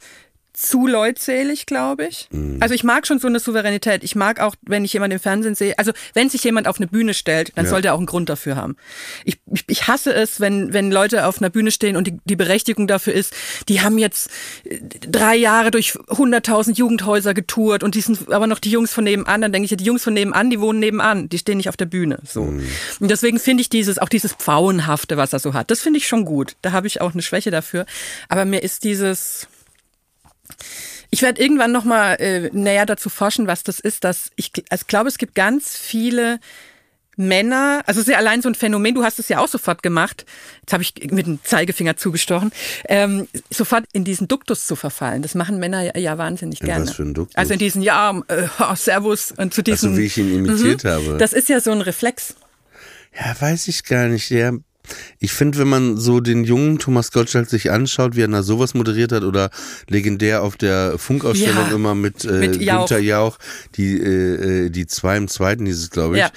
zu leutselig, glaube ich. Also ich mag schon so eine Souveränität. Ich mag auch, wenn ich jemanden im Fernsehen sehe, also wenn sich jemand auf eine Bühne stellt, dann Ja. sollte er auch einen Grund dafür haben. Ich, ich, ich hasse es, wenn, wenn Leute auf einer Bühne stehen und die, die Berechtigung dafür ist, die haben jetzt äh, drei Jahre durch 100.000 Jugendhäuser getourt und die sind aber noch die Jungs von nebenan. Dann denke ich, die Jungs von nebenan, die wohnen nebenan, die stehen nicht auf der Bühne. So. Und deswegen finde ich dieses, auch dieses Pfauenhafte, was er so hat, das finde ich schon gut. Da habe ich auch eine Schwäche dafür. Aber mir ist dieses, ich werde irgendwann noch mal äh, näher dazu forschen, was das ist. Dass ich, also ich glaube, es gibt ganz viele Männer, also es ist ja allein so ein Phänomen, du hast es ja auch sofort gemacht, jetzt habe ich mit dem Zeigefinger zugestochen, ähm, sofort in diesen Duktus zu verfallen. Das machen Männer ja, ja wahnsinnig In gerne. was für ein Duktus? Also in diesen, ja, äh, oh, Servus und zu Ach so, diesen. wie ich ihn imitiert habe. Das ist ja so ein Reflex. Ja, weiß ich gar nicht. Der, ich finde, wenn man so den jungen Thomas Gottschalk sich anschaut, wie er da sowas moderiert hat oder legendär auf der Funkausstellung Ja, immer mit, äh, mit Jauch. Günther Jauch, die, äh, äh, die zwei im zweiten hieß es, glaube ich. Ja.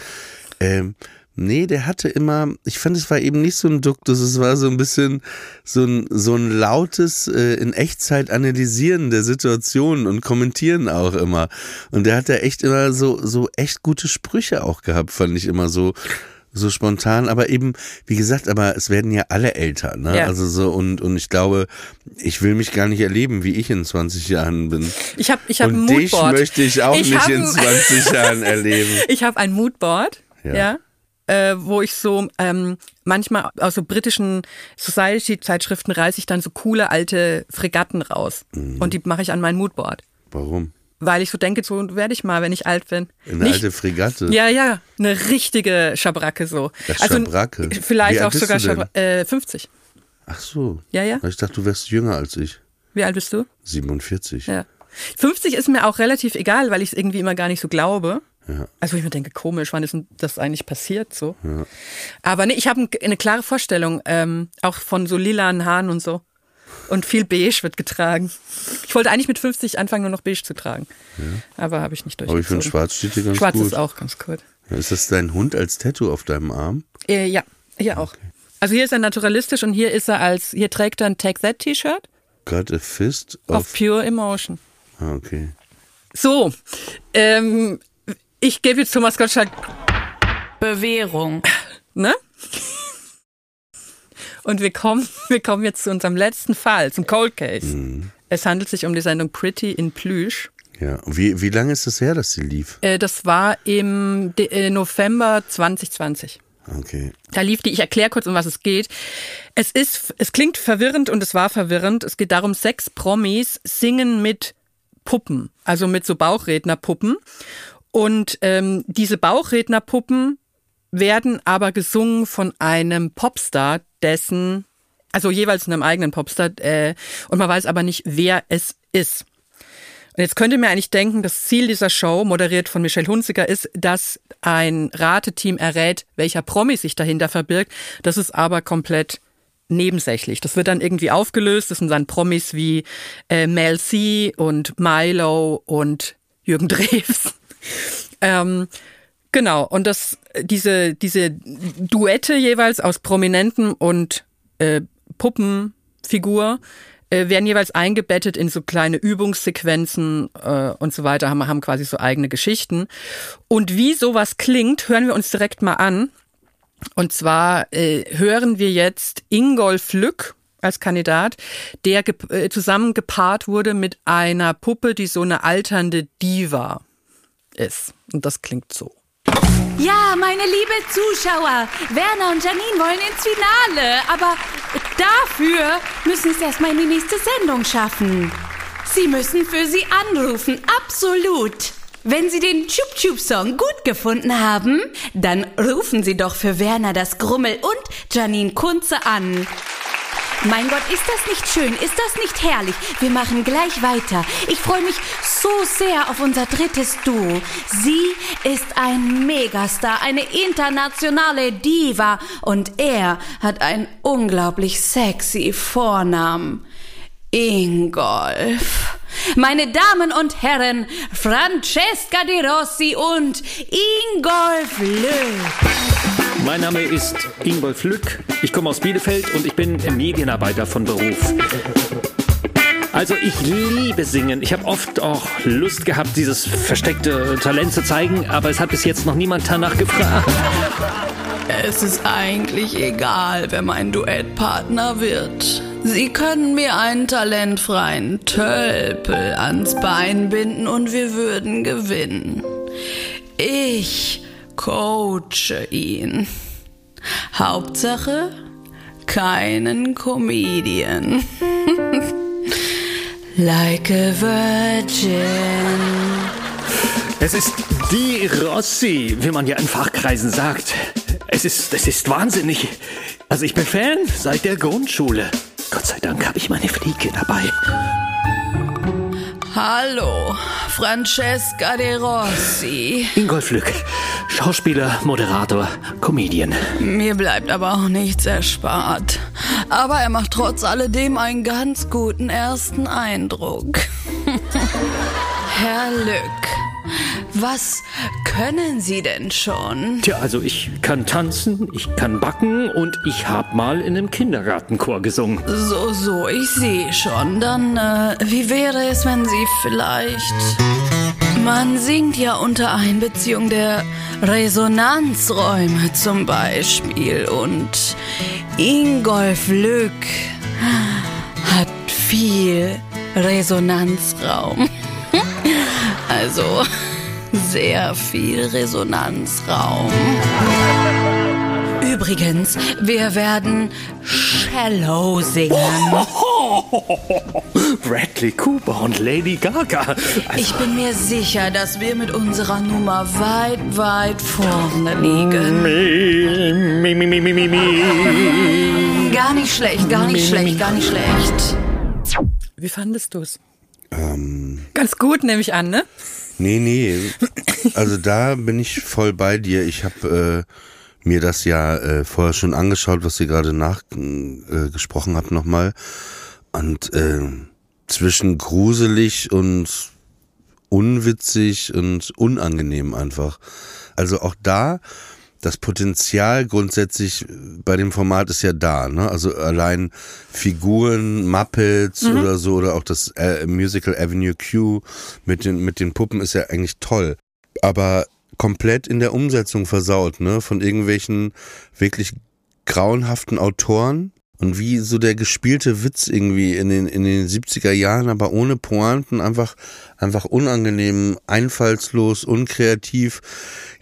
Ähm, nee, der hatte immer, ich fand, es war eben nicht so ein Duktus, es war so ein bisschen so ein, so ein lautes, äh, in Echtzeit analysieren der Situationen und kommentieren auch immer. Und der hat da echt immer so, so echt gute Sprüche auch gehabt, fand ich immer so so spontan, aber eben, wie gesagt, aber es werden ja alle älter, ne? Ja. Also so, und, und ich glaube, ich will mich gar nicht erleben, wie ich in 20 Jahren bin. Ich habe ich hab ein und dich Moodboard. möchte ich auch Ich nicht in ein- 20 Jahren erleben. Ich habe ein Moodboard, Ja. ja, äh, wo ich so ähm, manchmal aus so britischen Society-Zeitschriften reiße ich dann so coole alte Fregatten raus. Mhm. Und die mache ich an mein Moodboard. Warum? Weil ich so denke, so werde ich mal, wenn ich alt bin. Eine Nicht- alte Fregatte. Ja, ja, eine richtige Schabracke so. Das Schabracke. Vielleicht auch sogar du denn? Schabra äh, 50. Ach so. Ja, ja. Ich dachte, du wärst jünger als ich. Wie alt bist du? 47. Ja. 50 ist mir auch relativ egal, weil ich es irgendwie immer gar nicht so glaube. Ja. Also ich mir denke, komisch, wann ist denn das eigentlich passiert so? Aber nee, ich habe ein, eine klare Vorstellung, ähm, auch von so lilanen Haaren und so. Und viel Beige wird getragen. Ich wollte eigentlich mit 50 anfangen, nur noch Beige zu tragen. Aber habe ich nicht Aber durchgezogen. ich finde, schwarz steht dir ganz Schwarz gut. ist auch ganz gut. Ja, Ist das dein Hund als Tattoo auf deinem Arm? Äh, ja, hier auch. Also hier ist er naturalistisch und hier ist er als, hier trägt er ein Take That T-Shirt Got a fist of of... Pure Emotion. Ah, okay. So, ähm, ich gebe jetzt Thomas Gottschalk Bewährung. Ne? Und wir kommen, wir kommen jetzt zu unserem letzten Fall, zum Cold Case. Mhm. Es handelt sich um die Sendung Pretty in Plüsch. Ja. Wie, wie lange ist es her, dass sie lief? Äh, das war im De äh, November 2020. Okay. Da lief die, ich erkläre kurz, um was es geht. Es ist, es klingt verwirrend und es war verwirrend. Es geht darum, sechs Promis singen mit Puppen, also mit so Bauchrednerpuppen. Und ähm, diese Bauchrednerpuppen werden aber gesungen von einem Popstar, dessen, also jeweils einem eigenen Popstar, äh, und man weiß aber nicht, wer es ist. Und jetzt könnte mir eigentlich denken, das Ziel dieser Show, moderiert von Michelle Hunziker, ist, dass ein Rateteam errät, welcher Promi sich dahinter verbirgt. Das ist aber komplett nebensächlich. Das wird dann irgendwie aufgelöst. Das sind dann Promis wie äh, Mel C und Milo und Jürgen Drews. ähm, genau. Und das, diese, diese Duette jeweils aus Prominenten und äh, Puppenfigur äh, werden jeweils eingebettet in so kleine Übungssequenzen äh, und so weiter, haben, haben quasi so eigene Geschichten. Und wie sowas klingt, hören wir uns direkt mal an. Und zwar äh, hören wir jetzt Ingolf Lück als Kandidat, der gep- äh, zusammen gepaart wurde mit einer Puppe, die so eine alternde Diva ist. Und das klingt so. Ja, meine liebe Zuschauer, Werner und Janine wollen ins Finale, aber dafür müssen es erstmal in die nächste Sendung schaffen. Sie müssen für sie anrufen, absolut. Wenn Sie den Chup Chup Song gut gefunden haben, dann rufen Sie doch für Werner das Grummel und Janine Kunze an. Mein Gott, ist das nicht schön? Ist das nicht herrlich? Wir machen gleich weiter. Ich freue mich so sehr auf unser drittes Duo. Sie ist ein Megastar, eine internationale Diva und er hat einen unglaublich sexy Vornamen. Ingolf. Meine Damen und Herren, Francesca De Rossi und Ingolf Löw. Mein Name ist Ingolf Lück. Ich komme aus Bielefeld und ich bin Medienarbeiter von Beruf. Also ich liebe Singen. Ich habe oft auch Lust gehabt, dieses versteckte Talent zu zeigen, aber es hat bis jetzt noch niemand danach gefragt. Es ist eigentlich egal, wer mein Duettpartner wird. Sie können mir einen talentfreien Tölpel ans Bein binden und wir würden gewinnen. Ich coache ihn. Hauptsache keinen Comedian. like a virgin. Es ist die Rossi, wie man ja in Fachkreisen sagt. Es ist, es ist wahnsinnig. Also ich bin Fan seit der Grundschule. Gott sei Dank habe ich meine Fliege dabei. Hallo, Francesca De Rossi. Ingolf Lück, Schauspieler, Moderator, Comedian. Mir bleibt aber auch nichts erspart. Aber er macht trotz alledem einen ganz guten ersten Eindruck. Herr Lück, was können Sie denn schon? Tja, also ich kann tanzen, ich kann backen und ich habe mal in einem Kindergartenchor gesungen. So, so, ich sehe schon. Dann, äh, wie wäre es, wenn Sie vielleicht... Man singt ja unter Einbeziehung der Resonanzräume zum Beispiel und Ingolf Lück hat viel Resonanzraum. Also sehr viel Resonanzraum. Übrigens, wir werden Shallow singen. Bradley Cooper und Lady Gaga. Also, Ich bin mir sicher, dass wir mit unserer Nummer weit, weit vorne liegen. mi, mi, mi, mi, mi, mi. Gar nicht schlecht, gar nicht schlecht, gar nicht schlecht. Wie fandest du's? Ähm, Ganz gut, nehme ich an, ne? nee, nee. Also da bin ich voll bei dir. Ich habe äh, mir das ja äh, vorher schon angeschaut, was ihr gerade nachgesprochen äh, habt nochmal. Und äh, zwischen gruselig und unwitzig und unangenehm einfach. Also auch da, das Potenzial grundsätzlich bei dem Format ist ja da, ne? Also allein Figuren, Muppets oder so, oder auch das äh, Musical Avenue Q mit den, mit den Puppen ist ja eigentlich toll. Aber komplett in der Umsetzung versaut, ne? Von irgendwelchen wirklich grauenhaften Autoren. Und wie so der gespielte Witz irgendwie in den, in den 70er Jahren, aber ohne Pointen, einfach, einfach unangenehm, einfallslos, unkreativ.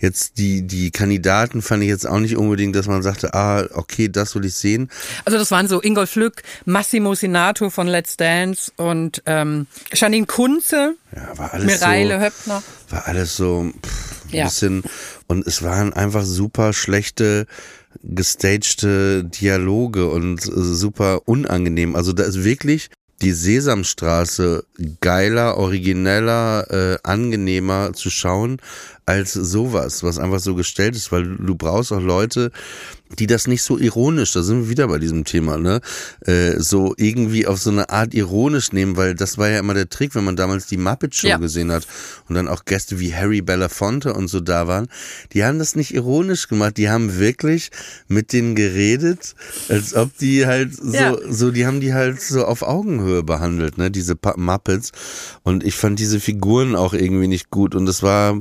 Jetzt die, die Kandidaten fand ich jetzt auch nicht unbedingt, dass man sagte, ah, okay, das will ich sehen. Also das waren so Ingolf Lück, Massimo Sinato von Let's Dance und ähm, Janine Kunze, Ja, war alles Mireile so, Höppner. war alles so pff, Ja. bisschen und es waren einfach super schlechte gestagte Dialoge und äh, super unangenehm. Also da ist wirklich die Sesamstraße geiler, origineller, äh, angenehmer zu schauen als sowas, was einfach so gestellt ist, weil du brauchst auch Leute, die das nicht so ironisch, da sind wir wieder bei diesem Thema, ne, äh, so irgendwie auf so eine Art ironisch nehmen, weil das war ja immer der Trick, wenn man damals die Muppet Show Ja. gesehen hat und dann auch Gäste wie Harry Belafonte und so da waren, die haben das nicht ironisch gemacht, die haben wirklich mit denen geredet, als ob die halt so, Ja. so, die haben die halt so auf Augenhöhe behandelt, ne, diese Muppets und ich fand diese Figuren auch irgendwie nicht gut und das war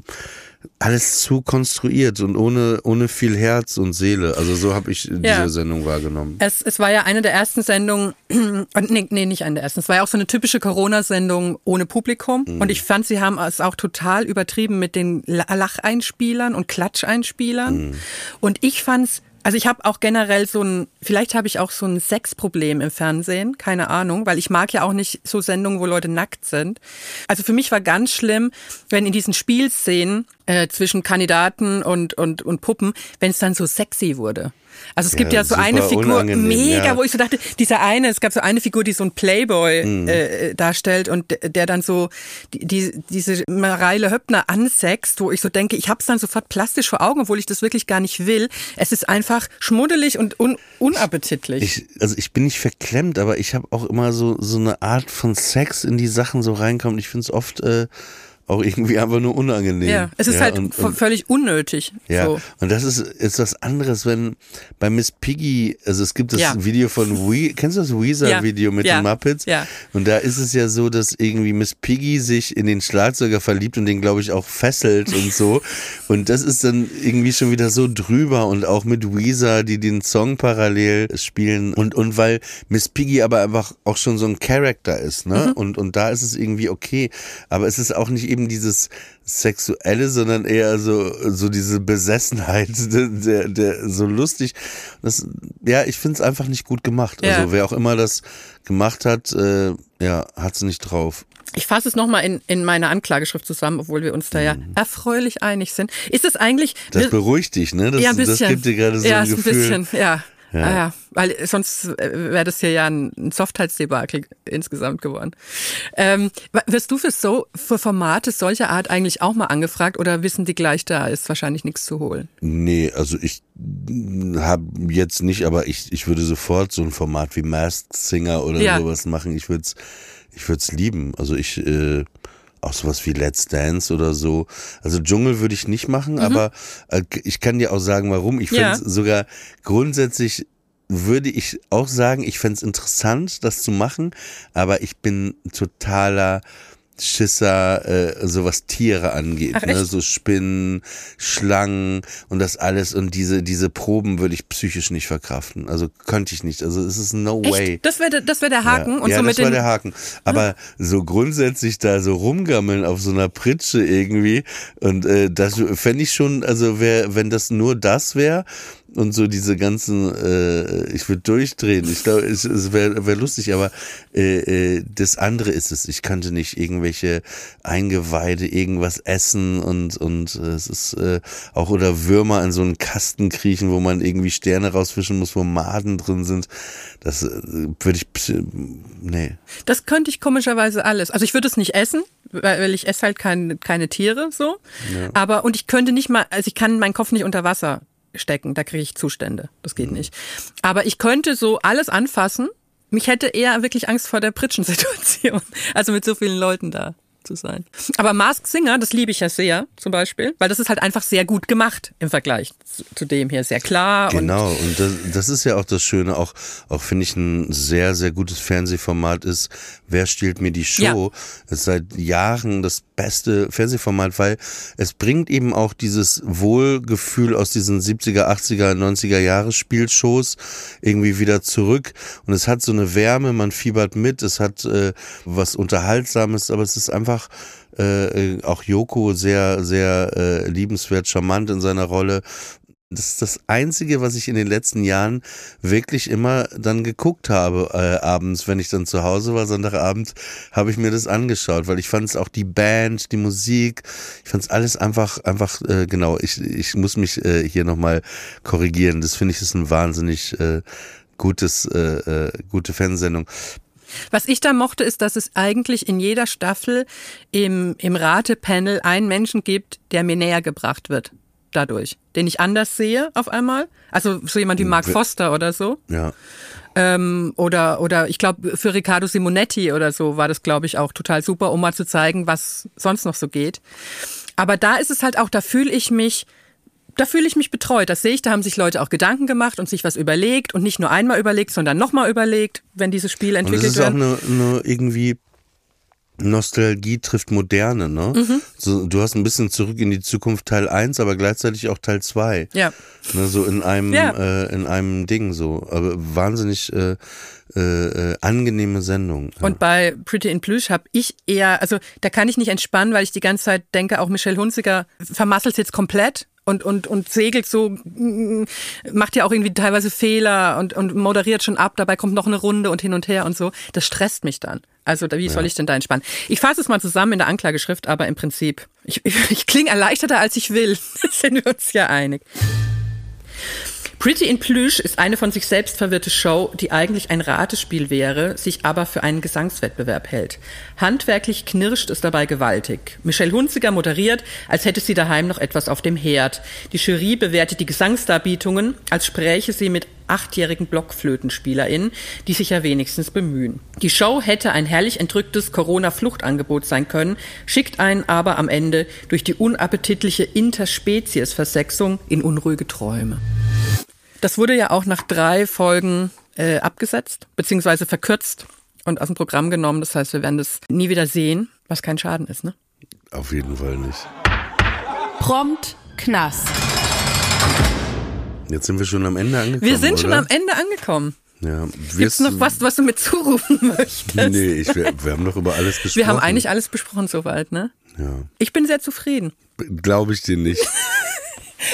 alles zu konstruiert und ohne, ohne viel Herz und Seele. Also so habe ich diese Ja. Sendung wahrgenommen. Es, es war ja eine der ersten Sendungen, und nee, nee, nicht eine der ersten, es war ja auch so eine typische Corona-Sendung ohne Publikum. Und ich fand, sie haben es auch total übertrieben mit den La- Lacheinspielern und Klatscheinspielern. Und ich fand's, also ich habe auch generell so ein, vielleicht habe ich auch so ein Sexproblem im Fernsehen, keine Ahnung, weil ich mag ja auch nicht so Sendungen, wo Leute nackt sind. Also für mich war ganz schlimm, wenn in diesen Spielszenen äh, zwischen Kandidaten und, und, und Puppen, wenn es dann so sexy wurde. Also es gibt Ja, ja so eine Figur, mega, ja. wo ich so dachte, dieser eine, es gab so eine Figur, die so ein Playboy Mhm. äh, darstellt und der- der dann so die, die, diese Mareile Höppner ansext, wo ich so denke, ich habe es dann sofort plastisch vor Augen, obwohl ich das wirklich gar nicht will. Es ist einfach schmuddelig und un, unappetitlich. Ich, also ich bin nicht verklemmt, aber ich habe auch immer so, so eine Art von Sex in die Sachen so reinkommt. Ich finde es oft äh, auch irgendwie einfach nur unangenehm. ja, es ist halt und, und, völlig unnötig. ja, So. und das ist, ist was anderes, wenn bei Miss Piggy, also es gibt das Ja. Video von We, kennst du das Weezer-Video mit Ja. den Muppets? Ja. Und da ist es ja so, dass irgendwie Miss Piggy sich in den Schlagzeuger verliebt und den, glaube ich, auch fesselt und so. Und das ist dann irgendwie schon wieder so drüber und auch mit Weezer, die den Song parallel spielen. Und, und weil Miss Piggy aber einfach auch schon so ein Charakter ist, ne? Und, und da ist es irgendwie okay. Aber es ist auch nicht eben dieses Sexuelle, sondern eher so, so diese Besessenheit, der, der, so lustig. Das, ja, ich finde es einfach nicht gut gemacht. Ja. Also wer auch immer das gemacht hat, äh, ja, hat's nicht drauf. Ich fasse es nochmal in, in meine Anklageschrift zusammen, obwohl wir uns da ja erfreulich einig sind. Ist es eigentlich. Mhm. Das beruhigt dich, ne? Das, ja, ein das bisschen. gibt dir gerade so ja, ein Gefühl. ein bisschen, ja. Ja. Ah, ja. Weil sonst äh, wäre das hier ja ein, ein Softheitsdebakel insgesamt geworden. Ähm, wirst du für so für Formate solcher Art eigentlich auch mal angefragt oder wissen die gleich, da ist wahrscheinlich nichts zu holen? Nee, also ich habe jetzt nicht, aber ich, ich würde sofort so ein Format wie Masked Singer oder Ja. sowas machen. Ich würde es ich würd's lieben. Also ich, äh, auch sowas wie Let's Dance oder so. Also Dschungel würde ich nicht machen, aber äh, ich kann dir auch sagen, warum. Ich finde Ja. es sogar grundsätzlich würde ich auch sagen, ich fände es interessant, das zu machen, aber ich bin totaler Schisser, äh, so was Tiere angeht, Ach, ne? so Spinnen, Schlangen und das alles und diese diese Proben würde ich psychisch nicht verkraften. Also könnte ich nicht. Also es ist no way. Echt? Das wäre das wäre der Haken Ja, und ja so das mit war den der Haken. Aber so grundsätzlich da so rumgammeln auf so einer Pritsche irgendwie und äh, das fände ich schon, also wär, wenn das nur das wäre und so diese ganzen, äh, ich würde durchdrehen. Ich glaube, es, es wäre wär lustig, aber äh, äh, das andere ist es. Ich kannte nicht irgendwelche Eingeweide, irgendwas essen und und äh, es ist äh, auch oder Würmer in so einen Kasten kriechen, wo man irgendwie Sterne rausfischen muss, wo Maden drin sind. Das äh, würde ich, nee. Das könnte ich komischerweise alles. Also ich würde es nicht essen, weil ich esse halt kein, keine Tiere so. Aber und ich könnte nicht mal, also ich kann meinen Kopf nicht unter Wasser stecken, da kriege ich Zustände. Das geht nicht. Aber ich könnte so alles anfassen. Mich hätte eher wirklich Angst vor der Pritschensituation. Also mit so vielen Leuten da zu sein. Aber Mask Singer, das liebe ich ja sehr, zum Beispiel, weil das ist halt einfach sehr gut gemacht im Vergleich zu, zu dem hier. Sehr klar. Und Genau, und das, das ist ja auch das Schöne, auch, auch finde ich ein sehr, sehr gutes Fernsehformat ist, Wer stiehlt mir die Show? ist seit Jahren das beste Fernsehformat, weil es bringt eben auch dieses Wohlgefühl aus diesen 70er, 80er, 90er Jahre Spielshows irgendwie wieder zurück und es hat so eine Wärme, man fiebert mit, es hat äh, was Unterhaltsames, aber es ist einfach äh, äh, auch Joko sehr, sehr äh, liebenswert, charmant in seiner Rolle. Das ist das Einzige, was ich in den letzten Jahren wirklich immer dann geguckt habe, äh, abends, wenn ich dann zu Hause war, Sonntagabend, habe ich mir das angeschaut, weil ich fand es auch die Band, die Musik, ich fand es alles einfach, einfach, äh, genau, ich, ich muss mich äh, hier nochmal korrigieren. Das finde ich ist ein wahnsinnig äh, gutes, äh, äh, gute Fernsehsendung. Was ich da mochte, ist, dass es eigentlich in jeder Staffel im, im Ratepanel einen Menschen gibt, der mir näher gebracht wird. Dadurch. Den ich anders sehe auf einmal. Also so jemand wie Mark Foster oder so. Ja. Ähm, oder, oder ich glaube, für Riccardo Simonetti oder so war das, glaube ich, auch total super, um mal zu zeigen, was sonst noch so geht. Aber da ist es halt auch, da fühle ich mich, da fühle ich mich betreut. Das sehe ich, da haben sich Leute auch Gedanken gemacht und sich was überlegt und nicht nur einmal überlegt, sondern nochmal überlegt, wenn diese Spiele Und es entwickelt ist auch werden. eine, eine irgendwie Nostalgie trifft Moderne, ne? Mhm. So, du hast ein bisschen zurück in die Zukunft Teil 1, aber gleichzeitig auch Teil 2. Ja. Ne, so in einem, Ja. äh, in einem Ding so. Aber wahnsinnig äh, äh, äh, angenehme Sendung. Ja. Und bei Pretty in Plüsch habe ich eher, also da kann ich nicht entspannen, weil ich die ganze Zeit denke, auch Michelle Hunziker vermasselt jetzt komplett und, und, und segelt so, mm, macht ja auch irgendwie teilweise Fehler und, und moderiert schon ab, dabei kommt noch eine Runde und hin und her und so. Das stresst mich dann. Also wie soll ich denn da entspannen? Ich fasse es mal zusammen in der Anklageschrift, aber im Prinzip, ich, ich, ich klinge erleichterter, als ich will. sind wir uns ja einig. Pretty in Plüsch ist eine von sich selbst verwirrte Show, die eigentlich ein Ratespiel wäre, sich aber für einen Gesangswettbewerb hält. Handwerklich knirscht es dabei gewaltig. Michelle Hunziger moderiert, als hätte sie daheim noch etwas auf dem Herd. Die Jury bewertet die Gesangsdarbietungen, als spräche sie mit achtjährigen BlockflötenspielerInnen, die sich ja wenigstens bemühen. Die Show hätte ein herrlich entrücktes Corona-Fluchtangebot sein können, schickt einen aber am Ende durch die unappetitliche Interspezies-Versexung in unruhige Träume. Das wurde ja auch nach drei Folgen äh, abgesetzt, beziehungsweise verkürzt und aus dem Programm genommen. Das heißt, wir werden das nie wieder sehen, was kein Schaden ist, ne? Auf jeden Fall nicht. Prompt Knast. Jetzt sind wir schon am Ende angekommen. Wir sind schon oder? am Ende angekommen. Ja, Gibt's wirst noch was, was du mit zurufen möchtest? Nee, ich, wir, wir haben doch über alles gesprochen. Wir haben eigentlich alles besprochen soweit, ne? Ja. Ich bin sehr zufrieden. Glaube ich dir nicht.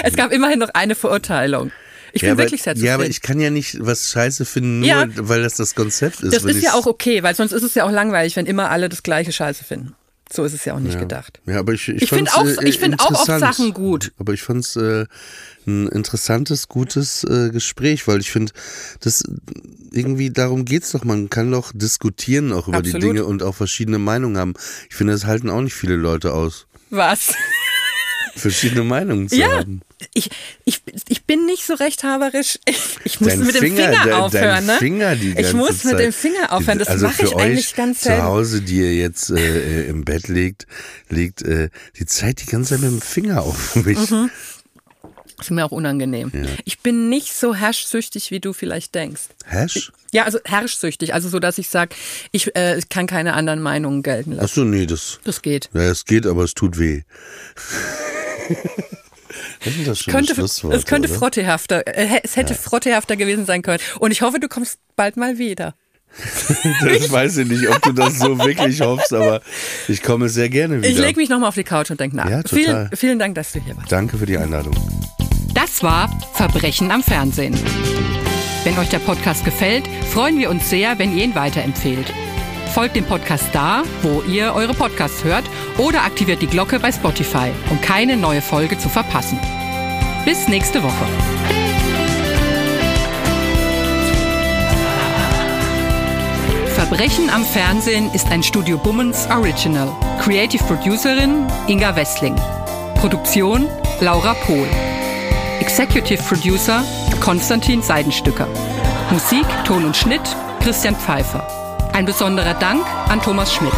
Es gab immerhin noch eine Verurteilung. Ich bin ja, aber, wirklich sehr zufrieden. ja, aber ich kann ja nicht was scheiße finden, nur Ja. weil das das Konzept ist. das ist ja auch okay, weil sonst ist es ja auch langweilig, wenn immer alle das gleiche Scheiße finden. So ist es ja auch nicht gedacht. Ja, aber ich, ich, Ich find fand's, auch- äh, ich find auch oft. Sachen gut. Aber ich fand es äh, ein interessantes, gutes äh, Gespräch, weil ich finde, das irgendwie darum geht's doch. Man kann doch diskutieren auch über die Absolut. Dinge und auch verschiedene Meinungen haben. Ich finde, das halten auch nicht viele Leute aus, Was? verschiedene Meinungen zu Ja, haben. ich, ich, bin nicht so rechthaberisch. Ich, ich muss Dein mit dem Finger, Finger, dein, aufhören, dein ne? Finger die ich ganze muss mit Zeit. dem Finger aufhören. Das also mache ich eigentlich ganz zu selten. Hause, die ihr jetzt äh, im Bett liegt, liegt äh, die Zeit die ganze Zeit mit dem Finger auf mich. Mhm. ist mir auch unangenehm. Ich bin nicht so herrschsüchtig, wie du vielleicht denkst. Hash? Ja, also herrschsüchtig. Also so, dass ich sage, ich äh, ich kann keine anderen Meinungen gelten lassen. Achso, nee, das, Das geht. ja, es geht, aber es tut weh. Das schon Könnte, ein Schlusswort, es könnte oder? frottehafter, äh, es hätte frottehafter gewesen sein können. Und ich hoffe, du kommst bald mal wieder. Das weiß ich nicht, ob du das so wirklich hoffst, aber ich komme sehr gerne wieder. Ich lege mich nochmal auf die Couch und denke nach. Ja, total. vielen, vielen Dank, dass du hier warst. Danke für die Einladung. Das war Verbrechen am Fernsehen. Wenn euch der Podcast gefällt, freuen wir uns sehr, wenn ihr ihn weiterempfehlt. Folgt dem Podcast da, wo ihr eure Podcasts hört oder aktiviert die Glocke bei Spotify, um keine neue Folge zu verpassen. Bis nächste Woche. Verbrechen am Fernsehen ist ein Studio Bummens Original. Creative Producerin Inga Wessling. Produktion Laura Pohl. Executive Producer Konstantin Seidenstücker. Musik, Ton und Schnitt Christian Pfeiffer. Ein besonderer Dank an Thomas Schmidt.